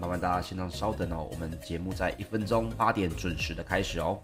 麻烦大家先让稍等哦，我们节目在一分钟八点准时的开始哦。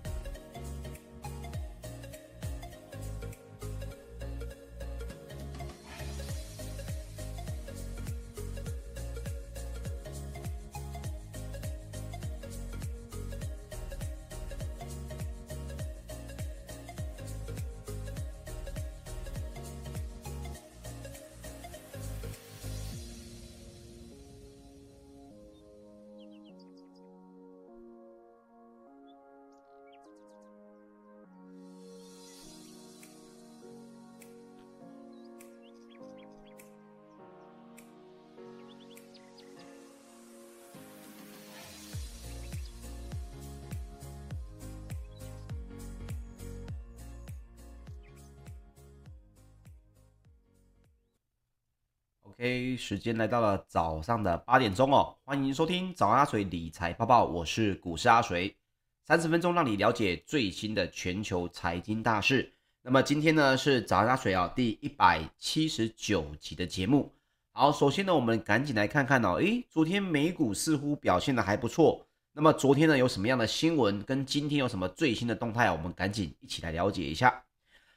OK，时间来到了早上的八点钟哦，欢迎收听早安阿水理财报报，我是股市阿水，三十分钟让你了解最新的全球财经大事。那么今天呢是早安阿水啊第一百七十九集的节目。好，首先呢我们赶紧来看看哦，诶，昨天美股似乎表现得还不错。那么昨天呢有什么样的新闻？跟今天有什么最新的动态？我们赶紧一起来了解一下。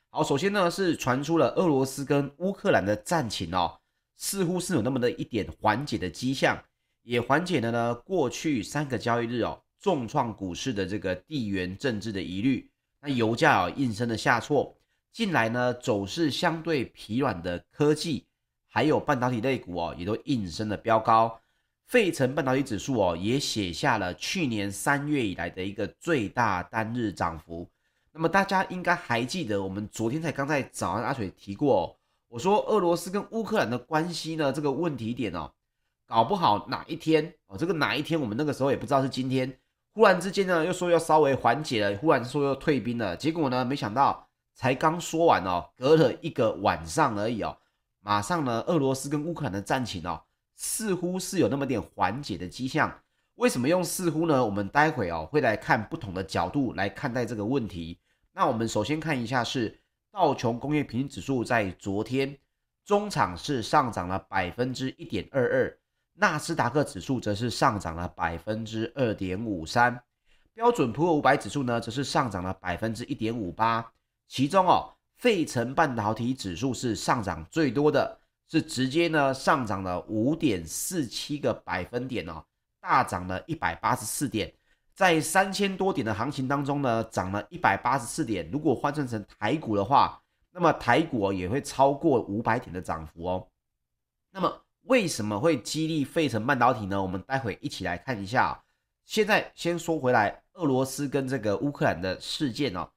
好，首先呢是传出了俄罗斯跟乌克兰的战情哦。似乎是有那么的一点缓解的迹象，也缓解了呢过去三个交易日哦重创股市的这个地缘政治的疑虑。那油价啊应声的下挫，近来呢走势相对疲软的科技，还有半导体类股哦也都应声的飙高。费城半导体指数哦也写下了去年三月以来的一个最大单日涨幅。那么大家应该还记得，我们昨天才刚在早安阿水提过哦。我说俄罗斯跟乌克兰的关系呢，这个问题点哦，搞不好哪一天哦，这个哪一天我们那个时候也不知道是今天，忽然之间呢又说要稍微缓解了，忽然说要退兵了，结果呢没想到才刚说完哦，隔了一个晚上而已哦，马上呢俄罗斯跟乌克兰的战情哦，似乎是有那么点缓解的迹象。为什么用似乎呢？我们待会哦会来看不同的角度来看待这个问题。那我们首先看一下是。道琼工业平均指数在昨天中场是上涨了百分之一点二二，纳斯达克指数则是上涨了百分之二点五三，标准普尔五百指数呢则是上涨了百分之一点五八。其中哦，费城半导体指数是上涨最多的，是直接呢上涨了五点四七个百分点哦，大涨了一百八十四点。在三千多点的行情当中呢，涨了一百八十四点。如果换算成台股的话，那么台股也会超过五百点的涨幅哦。那么为什么会激励费城半导体呢？我们待会一起来看一下。现在先说回来，俄罗斯跟这个乌克兰的事件哦。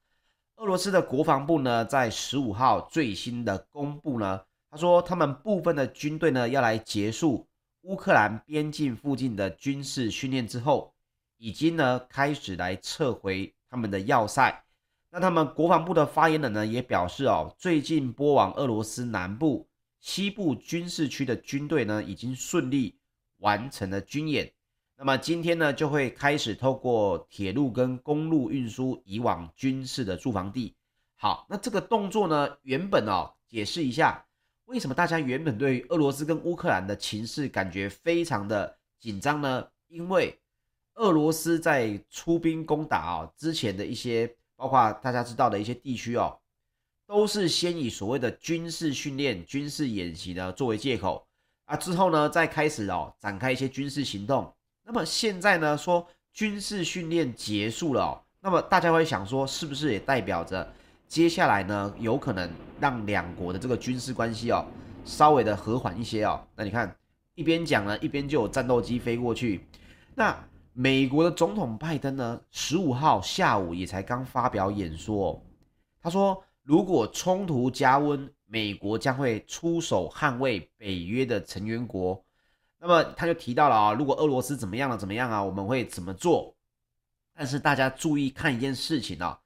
俄罗斯的国防部呢，在十五号最新的公布呢，他说他们部分的军队呢，要来结束乌克兰边境附近的军事训练之后。已经呢开始来撤回他们的要塞，那他们国防部的发言人呢也表示哦，最近波往俄罗斯南部、西部军事区的军队呢已经顺利完成了军演，那么今天呢就会开始透过铁路跟公路运输移往军事的驻防地。好，那这个动作呢原本哦解释一下，为什么大家原本对于俄罗斯跟乌克兰的情势感觉非常的紧张呢？因为俄罗斯在出兵攻打啊之前的一些，包括大家知道的一些地区哦，都是先以所谓的军事训练、军事演习呢作为借口啊，之后呢再开始哦展开一些军事行动。那么现在呢说军事训练结束了，那么大家会想说，是不是也代表着接下来呢有可能让两国的这个军事关系哦稍微的和缓一些哦？那你看一边讲呢，一边就有战斗机飞过去，那。美国的总统拜登呢，十五号下午也才刚发表演说，他说，如果冲突加温，美国将会出手捍卫北约的成员国。那么他就提到了啊，如果俄罗斯怎么样了，怎么样啊，我们会怎么做？但是大家注意看一件事情啊，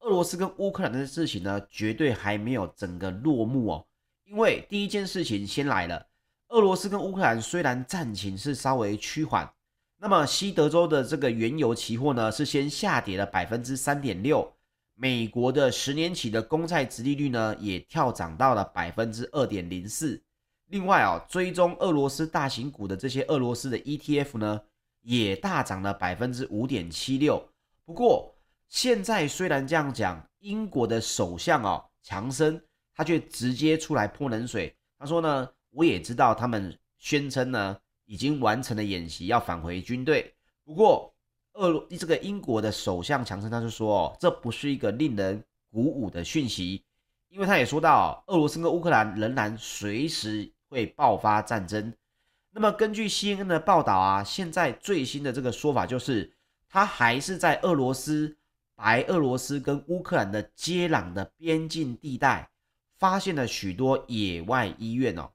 俄罗斯跟乌克兰的事情呢，绝对还没有整个落幕哦。因为第一件事情先来了，俄罗斯跟乌克兰虽然战情是稍微趋缓。那么西德州的这个原油期货呢，是先下跌了百分之三点六，美国的十年期的公债殖利率呢，也跳涨到了百分之二点零四。另外啊，追踪俄罗斯大型股的这些俄罗斯的 ETF 呢，也大涨了百分之五点七六。不过现在虽然这样讲，英国的首相哦强生他却直接出来泼冷水，他说呢，我也知道他们宣称呢已经完成了演习，要返回军队。不过俄罗这个英国的首相强生他就说哦，这不是一个令人鼓舞的讯息。因为他也说到，俄罗斯跟乌克兰仍然随时会爆发战争。那么根据 CNN 的报道啊，现在最新的这个说法就是，他还是在俄罗斯、白俄罗斯跟乌克兰的接壤的边境地带，发现了许多野外医院哦。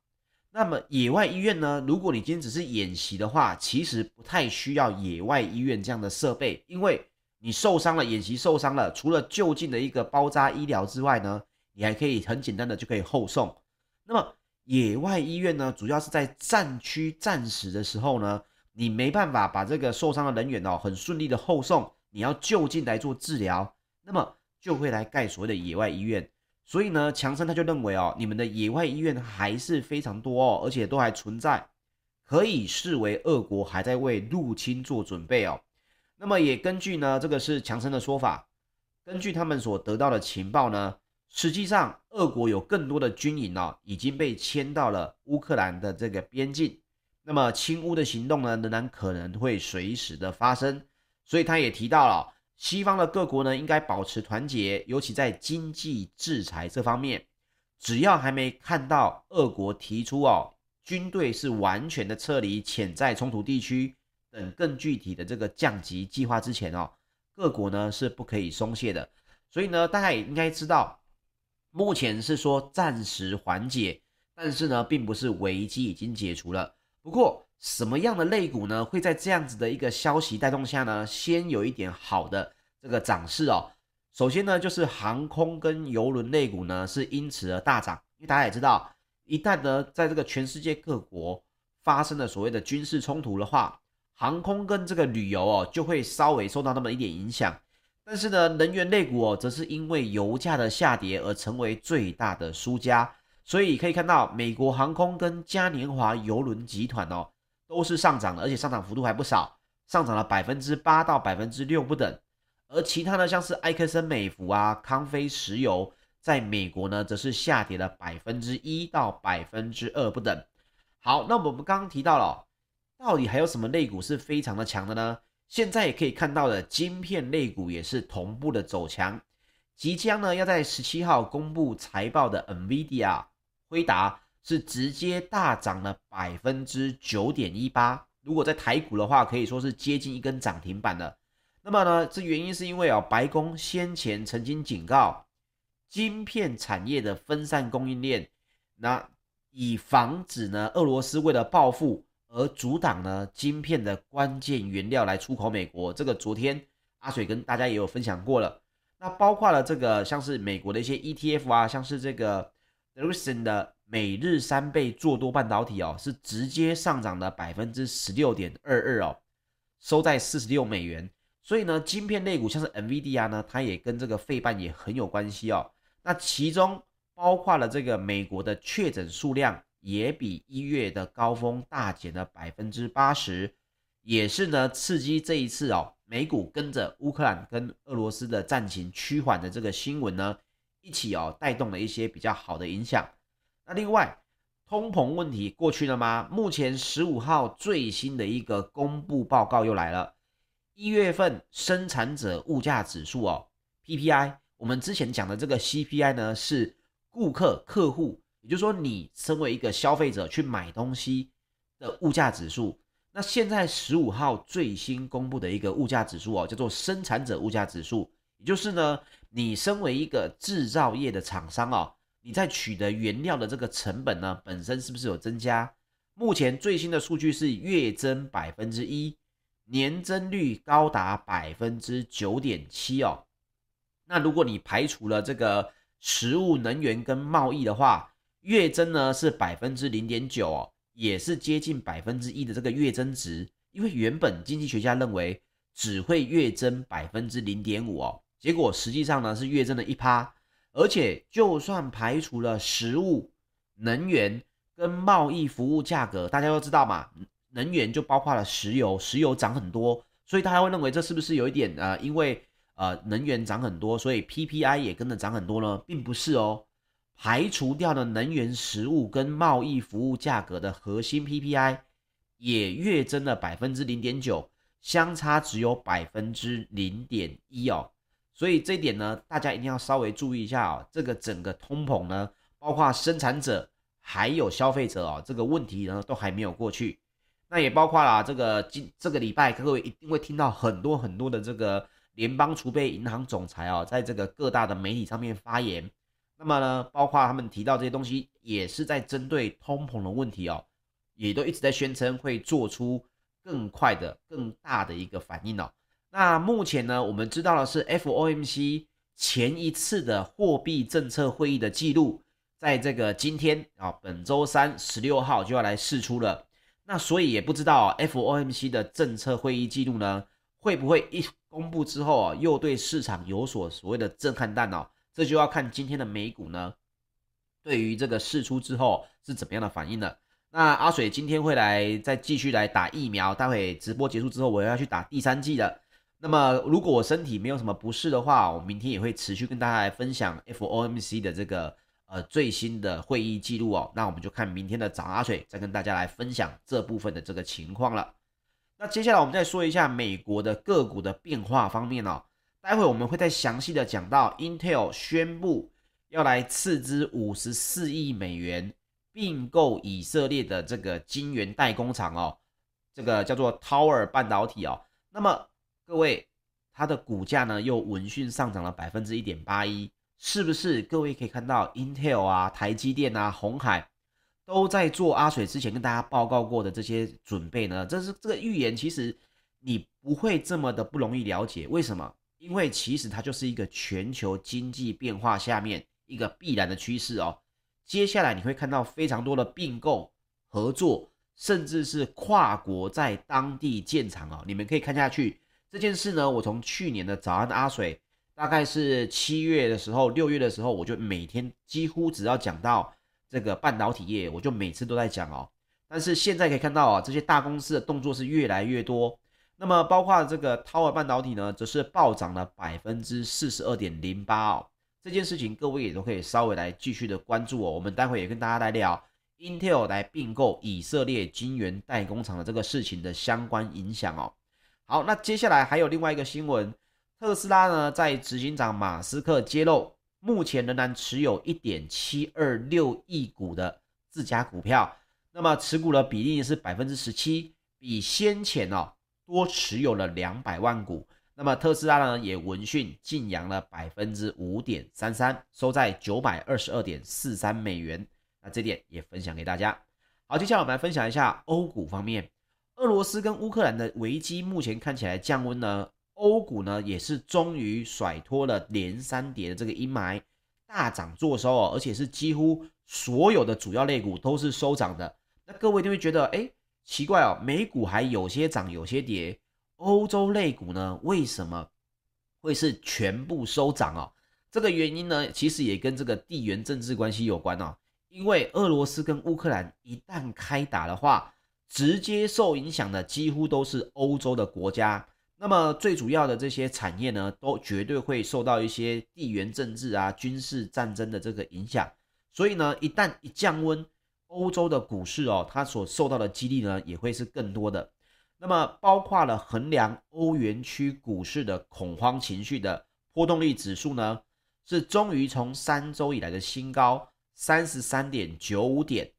那么野外医院呢，如果你今天只是演习的话，其实不太需要野外医院这样的设备，因为你受伤了，演习受伤了，除了就近的一个包扎医疗之外呢，你还可以很简单的就可以后送。那么野外医院呢，主要是在战区战时的时候呢，你没办法把这个受伤的人员哦很顺利的后送，你要就近来做治疗，那么就会来盖所谓的野外医院。所以呢，强森他就认为哦，你们的野外医院还是非常多哦，而且都还存在，可以视为俄国还在为入侵做准备哦。那么也根据呢，这个是强生的说法，根据他们所得到的情报呢。实际上，俄国有更多的军营哦，已经被迁到了乌克兰的这个边境。那么侵乌的行动呢，仍然可能会随时的发生。所以他也提到了，西方的各国呢，应该保持团结，尤其在经济制裁这方面。只要还没看到俄国提出哦，军队是完全的撤离潜在冲突地区等更具体的这个降级计划之前哦，各国呢是不可以松懈的。所以呢，大家也应该知道。目前是说暂时缓解，但是呢，并不是危机已经解除了。不过，什么样的类股呢，会在这样子的一个消息带动下呢，先有一点好的这个涨势哦。首先呢，就是航空跟邮轮类股呢，是因此而大涨。因为大家也知道，一旦呢，在这个全世界各国发生了所谓的军事冲突的话，航空跟这个旅游哦，就会稍微受到那么一点影响。但是呢，能源类股哦，则是因为油价的下跌而成为最大的输家。所以可以看到，美国航空跟嘉年华邮轮集团哦，都是上涨的，而且上涨幅度还不少，上涨了百分之八到百分之六不等。而其他呢，像是埃克森美孚啊、康菲石油，在美国呢，则是下跌了百分之一到百分之二不等。好，那我们刚刚提到了，到底还有什么类股是非常的强的呢？现在也可以看到的晶片类股也是同步的走强，即将呢要在十七号公布财报的 NVIDIA 辉达是直接大涨了百分之九点一八，如果在台股的话，可以说是接近一根涨停板了。那么呢，这原因是因为啊，白宫先前曾经警告，晶片产业的分散供应链，那以防止呢俄罗斯为了报复。而阻挡呢晶片的关键原料来出口美国，这个昨天阿水跟大家也有分享过了。那包括了这个像是美国的一些 ETF 啊，像是这个 Ericsson 的美日三倍做多半导体哦，是直接上涨了百分之十六点二二哦，收在四十六美元。所以呢，晶片类股像是 NVIDIA 呢，它也跟这个费半也很有关系哦。那其中包括了这个美国的确诊数量。也比一月的高峰大减了百分之八十，也是呢刺激这一次哦，美股跟着乌克兰跟俄罗斯的战情趋缓的这个新闻呢，一起哦带动了一些比较好的影响。那另外，通膨问题过去了吗？目前十五号最新的一个公布报告又来了，一月份生产者物价指数哦，PPI，我们之前讲的这个 CPI 呢是顾客客户。也就是说，你身为一个消费者去买东西的物价指数，那现在十五号最新公布的一个物价指数哦，叫做生产者物价指数。也就是呢，你身为一个制造业的厂商哦，你在取得原料的这个成本呢，本身是不是有增加？目前最新的数据是月增百分之一，年增率高达百分之九点七哦。那如果你排除了这个食物、能源跟贸易的话，月增呢是百分之零点九哦，也是接近百分之一的这个月增值。因为原本经济学家认为只会月增百分之零点五哦，结果实际上呢是月增了一趴。而且就算排除了食物、能源跟贸易服务价格，大家都知道嘛，能源就包括了石油，石油涨很多，所以大家会认为这是不是有一点呃，因为呃能源涨很多，所以 PPI 也跟着涨很多呢？并不是哦，排除掉了能源、食物跟贸易服务价格的核心 PPI 也跃增了百分之零点九，相差只有百分之零点一哦。所以这一点呢，大家一定要稍微注意一下哦。这个整个通膨呢，包括生产者还有消费者哦，这个问题呢都还没有过去。那也包括了这个今这个礼拜，各位一定会听到很多很多的这个联邦储备银行总裁哦，在这个各大的媒体上面发言。那么呢，包括他们提到这些东西，也是在针对通膨的问题哦，也都一直在宣称会做出更快的、更大的一个反应哦。那目前呢，我们知道的是 FOMC 前一次的货币政策会议的记录，在这个今天啊，本周三十六号就要来释出了。那所以也不知道 FOMC 的政策会议记录呢，会不会一公布之后啊，又对市场有所所谓的震撼弹哦？这就要看今天的美股呢，对于这个释出之后是怎么样的反应了。那阿水今天会来再继续来打疫苗，待会直播结束之后，我要去打第三剂了。那么，如果我身体没有什么不适的话，我明天也会持续跟大家来分享 FOMC 的这个呃最新的会议记录哦。那我们就看明天的早阿水再跟大家来分享这部分的这个情况了。那接下来我们再说一下美国的个股的变化方面哦。待会我们会再详细的讲到 Intel 宣布要来斥资五十四亿美元并购以色列的这个晶圆代工厂哦，这个叫做 Tower 半导体哦。那么各位，它的股价呢又闻讯上涨了百分之一点八一，是不是？各位可以看到，Intel 啊、台积电啊、鸿海都在做阿水之前跟大家报告过的这些准备呢。这是这个预言，其实你不会这么的不容易了解。为什么？因为其实它就是一个全球经济变化下面一个必然的趋势哦。接下来你会看到非常多的并购、合作，甚至是跨国在当地建厂哦。你们可以看下去。这件事呢，我从去年的早安阿水，大概是七月的时候、六月的时候，我就每天几乎只要讲到这个半导体业，我就每次都在讲哦。但是现在可以看到啊，这些大公司的动作是越来越多。那么包括这个 Tower 半导体呢，则是暴涨了百分之四十二点零八哦。这件事情各位也都可以稍微来继续的关注哦。我们待会也跟大家来聊 Intel 来并购以色列晶圆代工厂的这个事情的相关影响哦。好，那接下来还有另外一个新闻，特斯拉呢，在执行长马斯克揭露，目前仍然持有一点七二六亿股的自家股票，那么持股的比例是百分之十七，比先前哦多持有了两百万股。那么特斯拉呢，也闻讯净扬了百分之五点三三，收在九百二十二点四三美元。那这点也分享给大家。好，接下来我们来分享一下欧股方面。俄罗斯跟乌克兰的危机目前看起来降温呢，欧股呢也是终于甩脱了连三跌的这个阴霾，大涨作收哦，而且是几乎所有的主要类股都是收涨的。那各位就会觉得，哎，奇怪哦，美股还有些涨有些跌，欧洲类股呢为什么会是全部收涨哦？这个原因呢，其实也跟这个地缘政治关系有关哦，因为俄罗斯跟乌克兰一旦开打的话，直接受影响的几乎都是欧洲的国家，那么最主要的这些产业呢，都绝对会受到一些地缘政治啊、军事战争的这个影响。所以呢，一旦一降温，欧洲的股市哦，它所受到的激励呢，也会是更多的。那么，包括了衡量欧元区股市的恐慌情绪的波动率指数呢，是终于从三周以来的新高三十三点九五点。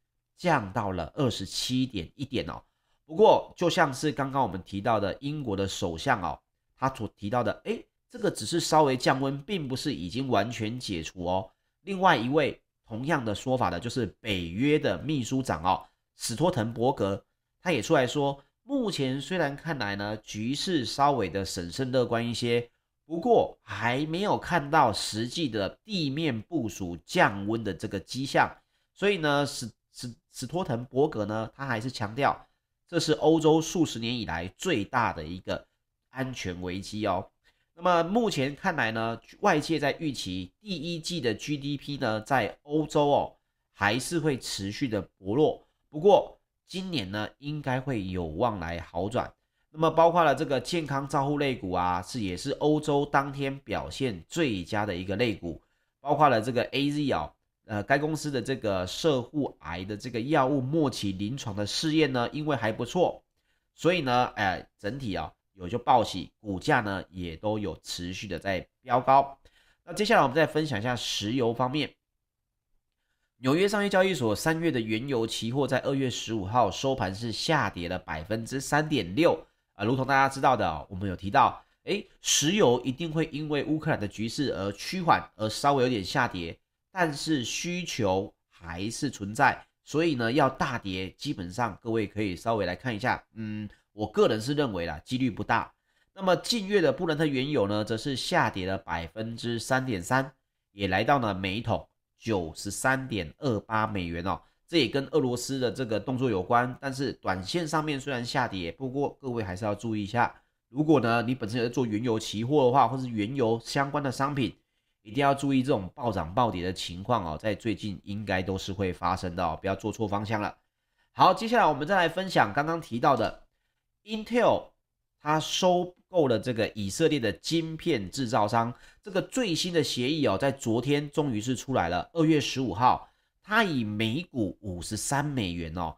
降到了二十七点一点哦。不过，就像是刚刚我们提到的英国的首相哦，他所提到的，诶，这个只是稍微降温，并不是已经完全解除哦。另外一位同样的说法的，就是北约的秘书长哦，史托滕伯格，他也出来说，目前虽然看来呢，局势稍微的审慎乐观一些，不过还没有看到实际的地面部署降温的这个迹象，所以呢是。史史托滕伯格呢，他还是强调，这是欧洲数十年以来最大的一个安全危机哦。那么目前看来呢，外界在预期第一季的 GDP 呢，在欧洲哦，还是会持续的薄弱。不过今年呢应该会有望来好转。那么包括了这个健康照护类股啊，是也是欧洲当天表现最佳的一个类股，包括了这个 AZ 啊，呃，该公司的这个摄护癌的这个药物末期临床的试验呢，因为还不错，所以呢，哎，整体啊有就报喜，股价呢也都有持续的在飙高。那接下来我们再分享一下石油方面，纽约商业交易所三月的原油期货在二月十五号收盘是下跌了百分之三点六。啊，如同大家知道的，我们有提到，诶，石油一定会因为乌克兰的局势而趋缓，而稍微有点下跌，但是需求还是存在，所以呢，要大跌，基本上各位可以稍微来看一下，嗯，我个人是认为啦，几率不大。那么近月的布伦特原油呢，则是下跌了百分之三点三，也来到了每桶九十三点二八美元哦。这也跟俄罗斯的这个动作有关，但是短线上面虽然下跌，不过各位还是要注意一下。如果呢你本身有在做原油期货的话，或是原油相关的商品，一定要注意这种暴涨暴跌的情况哦，在最近应该都是会发生的哦，不要做错方向了。好，接下来我们再来分享刚刚提到的 Intel，它收购了这个以色列的晶片制造商，这个最新的协议哦，在昨天终于是出来了，二月十五号。它以每股五十三美元哦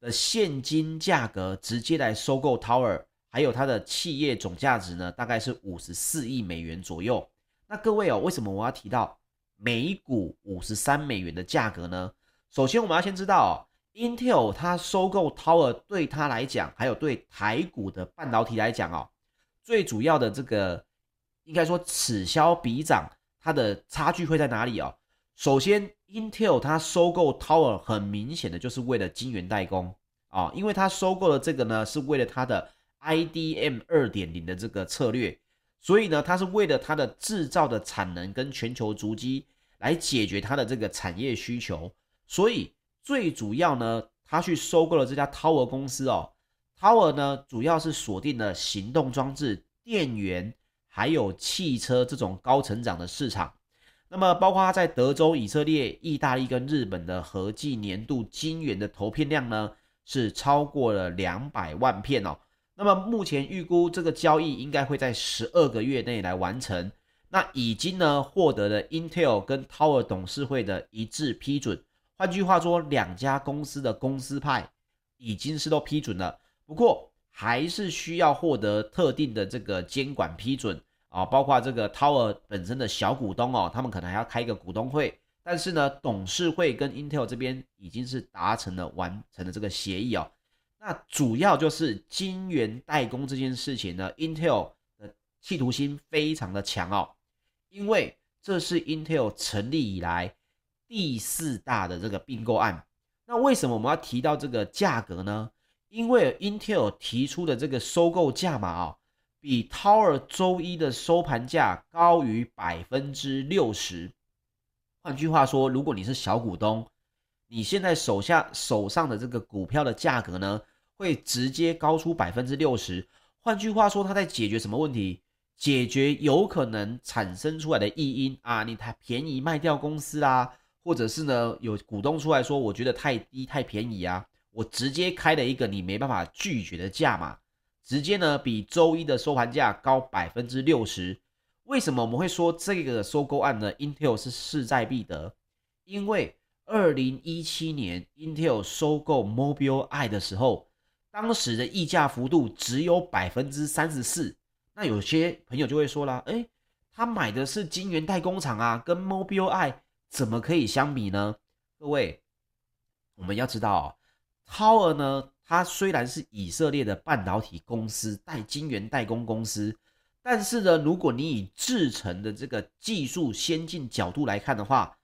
的现金价格直接来收购 Tower，还有它的企业总价值呢，大概是五十四亿美元左右。那各位哦，为什么我要提到每股五十三美元的价格呢？首先我们要先知道哦，Intel 它收购 Tower 对它来讲，还有对台股的半导体来讲哦，最主要的这个应该说此消彼长，它的差距会在哪里哦？首先，Intel 它收购 Tower 很明显的就是为了晶圆代工啊，因为它收购的这个呢是为了它的 IDM 二点零的这个策略，所以呢，它是为了它的制造的产能跟全球足迹来解决它的这个产业需求，所以最主要呢，它去收购了这家 Tower 公司哦，Tower 呢主要是锁定了行动装置、电源还有汽车这种高成长的市场。那么，包括它在德州、以色列、意大利跟日本的合计年度晶圆的投片量呢，是超过了两百万片哦。那么目前预估这个交易应该会在十二个月内来完成。那已经呢获得了 Intel 跟 Tower 董事会的一致批准。换句话说，两家公司的公司派已经是都批准了，不过还是需要获得特定的这个监管批准。啊，包括这个 Tower 本身的小股东哦，他们可能还要开一个股东会，但是呢，董事会跟 Intel 这边已经是达成了完成了这个协议哦。那主要就是晶圆代工这件事情呢，Intel 的企图心非常的强哦，因为这是 Intel 成立以来第四大的这个并购案。那为什么我们要提到这个价格呢？因为 Intel 提出的这个收购价码啊。比 Tower 周一的收盘价高于百分之六十。换句话说，如果你是小股东，你现在手下手上的这个股票的价格呢，会直接高出百分之六十。换句话说，它在解决什么问题？解决有可能产生出来的异音啊，你太便宜卖掉公司啊，或者是呢有股东出来说，我觉得太低太便宜啊，我直接开了一个你没办法拒绝的价码。直接呢比周一的收盘价高百分之六十，为什么我们会说这个收购案呢？Intel 是势在必得，因为二零一七年 Intel 收购 Mobileye 的时候，当时的溢价幅度只有百分之三十四。那有些朋友就会说了，诶，他买的是晶圆代工厂啊，跟 Mobileye 怎么可以相比呢？各位，我们要知道，Tower 呢？它虽然是以色列的半导体公司，代晶圆代工公司，但是呢，如果你以制程的这个技术先进角度来看的话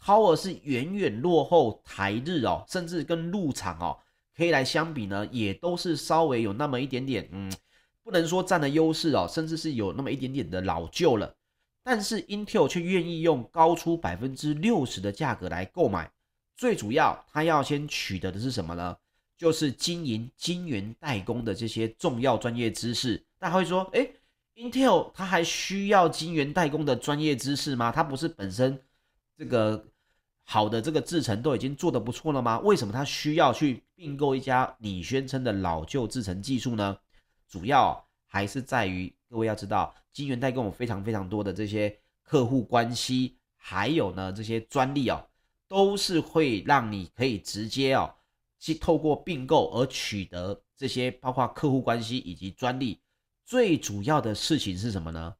，Tower 是远远落后台日哦，甚至跟陆厂哦，可以来相比呢，也都是稍微有那么一点点，嗯，不能说占了优势哦，甚至是有那么一点点的老旧了。但是 Intel 却愿意用高出百分之六十的价格来购买，最主要它要先取得的是什么呢？就是经营晶圆代工的这些重要专业知识，大家会说，诶，Intel 它还需要晶圆代工的专业知识吗？它不是本身这个好的这个制程都已经做得不错了吗？为什么他需要去并购一家你宣称的老旧制程技术呢？主要还是在于各位要知道，晶圆代跟我非常非常多的这些客户关系，还有呢这些专利哦，都是会让你可以直接哦去透过并购而取得这些包括客户关系以及专利。最主要的事情是什么呢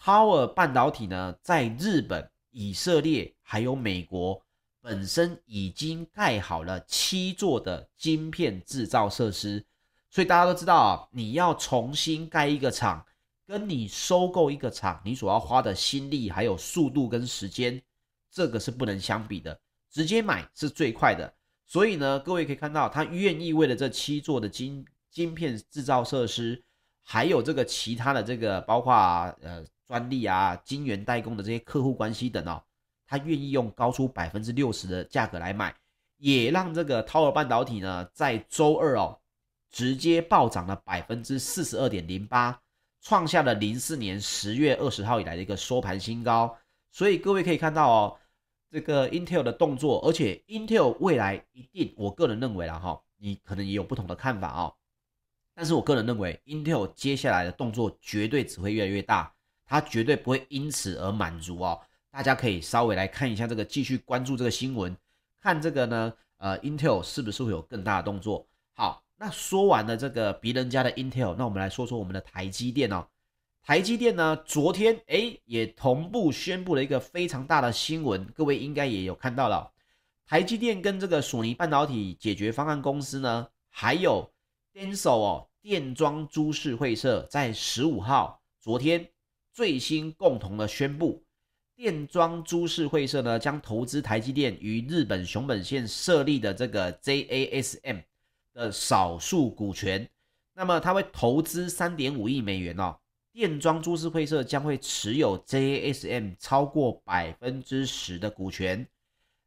？Tower 半导体呢，在日本。以色列还有美国本身已经盖好了七座的晶片制造设施，所以大家都知道啊，你要重新盖一个厂，跟你收购一个厂，你所要花的心力还有速度跟时间，这个是不能相比的。直接买是最快的，所以呢，各位可以看到，他愿意为了这七座的晶晶片制造设施，还有这个其他的这个包括呃。专利啊，晶圆代工的这些客户关系等哦，他愿意用高出百分之六十的价格来买，也让这个 Tower 半导体呢，在周二哦，直接暴涨了百分之四十二点零八，创下了零四年十月二十号以来的一个收盘新高。所以各位可以看到哦，这个 Intel 的动作，而且 Intel 未来一定，我个人认为啦哈，你可能也有不同的看法哦，但是我个人认为 Intel 接下来的动作绝对只会越来越大。他绝对不会因此而满足哦，大家可以稍微来看一下这个，继续关注这个新闻，看这个呢，呃，Intel 是不是会有更大的动作？好，那说完了这个别人家的 Intel，那我们来说说我们的台积电哦。台积电呢，昨天诶也同步宣布了一个非常大的新闻，各位应该也有看到了，台积电跟这个索尼半导体解决方案公司呢，还有 Denso 哦电装株式会社，在十五号昨天。最新共同的宣布，电装株式会社呢将投资台积电于日本熊本县设立的这个 JASM 的少数股权。那么，它会投资三点五亿美元哦。电装株式会社将会持有 JASM 超过百分之十的股权。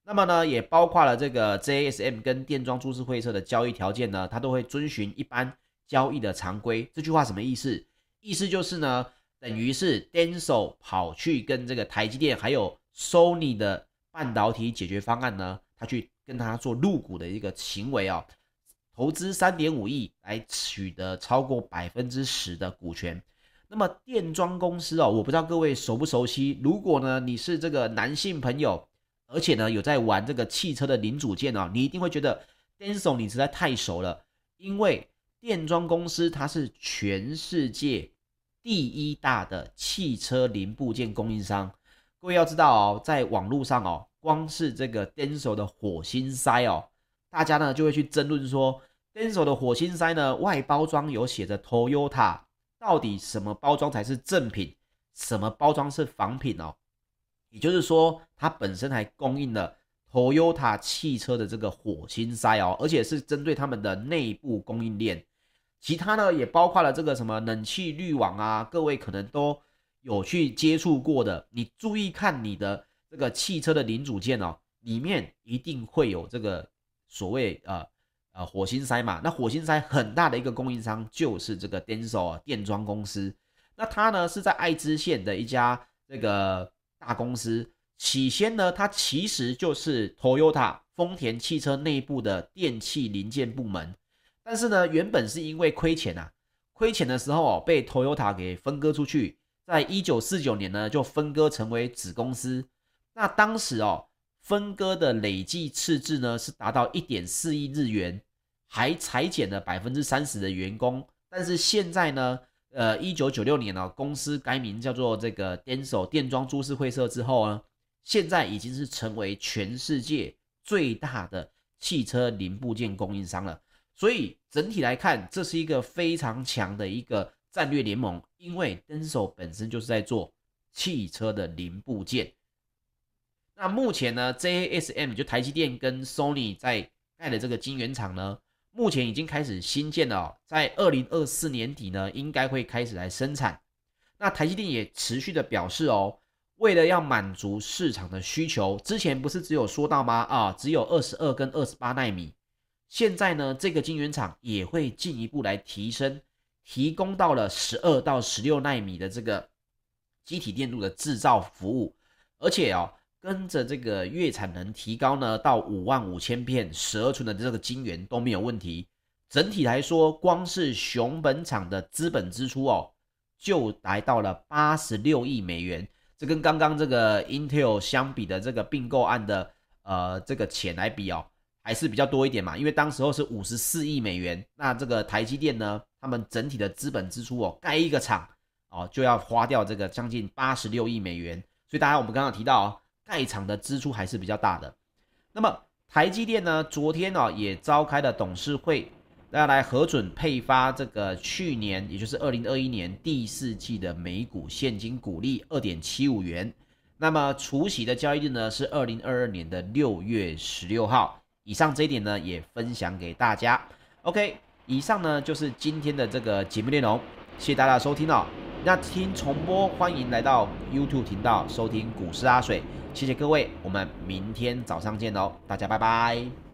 那么呢，也包括了这个 JASM 跟电装株式会社的交易条件呢，它都会遵循一般交易的常规。这句话什么意思？意思就是呢。等于是 Denso 跑去跟这个台积电还有 Sony 的半导体解决方案呢，他去跟他做入股的一个行为哦，投资三点五亿来取得超过百分之十的股权。那么电装公司哦，我不知道各位熟不熟悉。如果呢你是这个男性朋友，而且呢有在玩这个汽车的零组件哦，你一定会觉得 Denso 你实在太熟了，因为电装公司它是全世界。第一大的汽车零部件供应商，各位要知道哦，在网络上哦，光是这个 Denso 的火星塞哦，大家呢就会去争论说，Denso 的火星塞呢外包装有写着 Toyota，到底什么包装才是正品，什么包装是仿品哦？也就是说，它本身还供应了 Toyota 汽车的这个火星塞哦，而且是针对他们的内部供应链。其他呢，也包括了这个什么冷气滤网啊，各位可能都有去接触过的。你注意看你的这个汽车的零组件哦，里面一定会有这个所谓呃呃火星塞嘛。那火星塞很大的一个供应商就是这个 Denso 电装公司。那它呢是在爱知县的一家这个大公司。起先呢，它其实就是 Toyota 丰田汽车内部的电器零件部门。但是呢，原本是因为亏钱啊，亏钱的时候哦，被 Toyota 给分割出去，在一九四九年呢，就分割成为子公司。那当时哦，分割的累计赤字呢是达到一点四亿日元，还裁减了百分之三十的员工。但是现在呢，呃，一九九六年呢，公司改名叫做这个 Denso 电装株式会社之后呢，现在已经是成为全世界最大的汽车零部件供应商了。所以整体来看，这是一个非常强的一个战略联盟，因为 Denso 本身就是在做汽车的零部件。那目前呢，JASM 就台积电跟 Sony 在盖的这个晶圆厂呢，目前已经开始新建了哦，在二零二四年底呢，应该会开始来生产。那台积电也持续的表示哦，为了要满足市场的需求，之前不是只有说到吗？啊，只有二十二跟二十八纳米。现在呢，这个晶圆厂也会进一步来提升，提供到了十二到十六纳米的这个机体电路的制造服务。而且哦，跟着这个月产能提高呢，到五万五千片十二寸的这个晶圆都没有问题。整体来说，光是熊本厂的资本支出哦，就来到了八十六亿美元。这跟刚刚这个 Intel 相比的这个并购案的呃这个钱来比哦，还是比较多一点嘛。因为当时候是五十四亿美元，那这个台积电呢，他们整体的资本支出哦，盖一个厂哦就要花掉这个将近八十六亿美元。所以大家我们刚刚提到哦，盖厂的支出还是比较大的。那么台积电呢，昨天哦也召开了董事会。要来核准配发这个去年，也就是二零二一年第四季的每股现金股利二点七五元。那么除息的交易日呢是二零二二年的六月十六号。以上这一点呢也分享给大家。OK，以上呢就是今天的这个节目内容，谢谢大家收听哦。那听重播，欢迎来到 YouTube 频道收听股市阿水。谢谢各位，我们明天早上见喽，大家拜拜。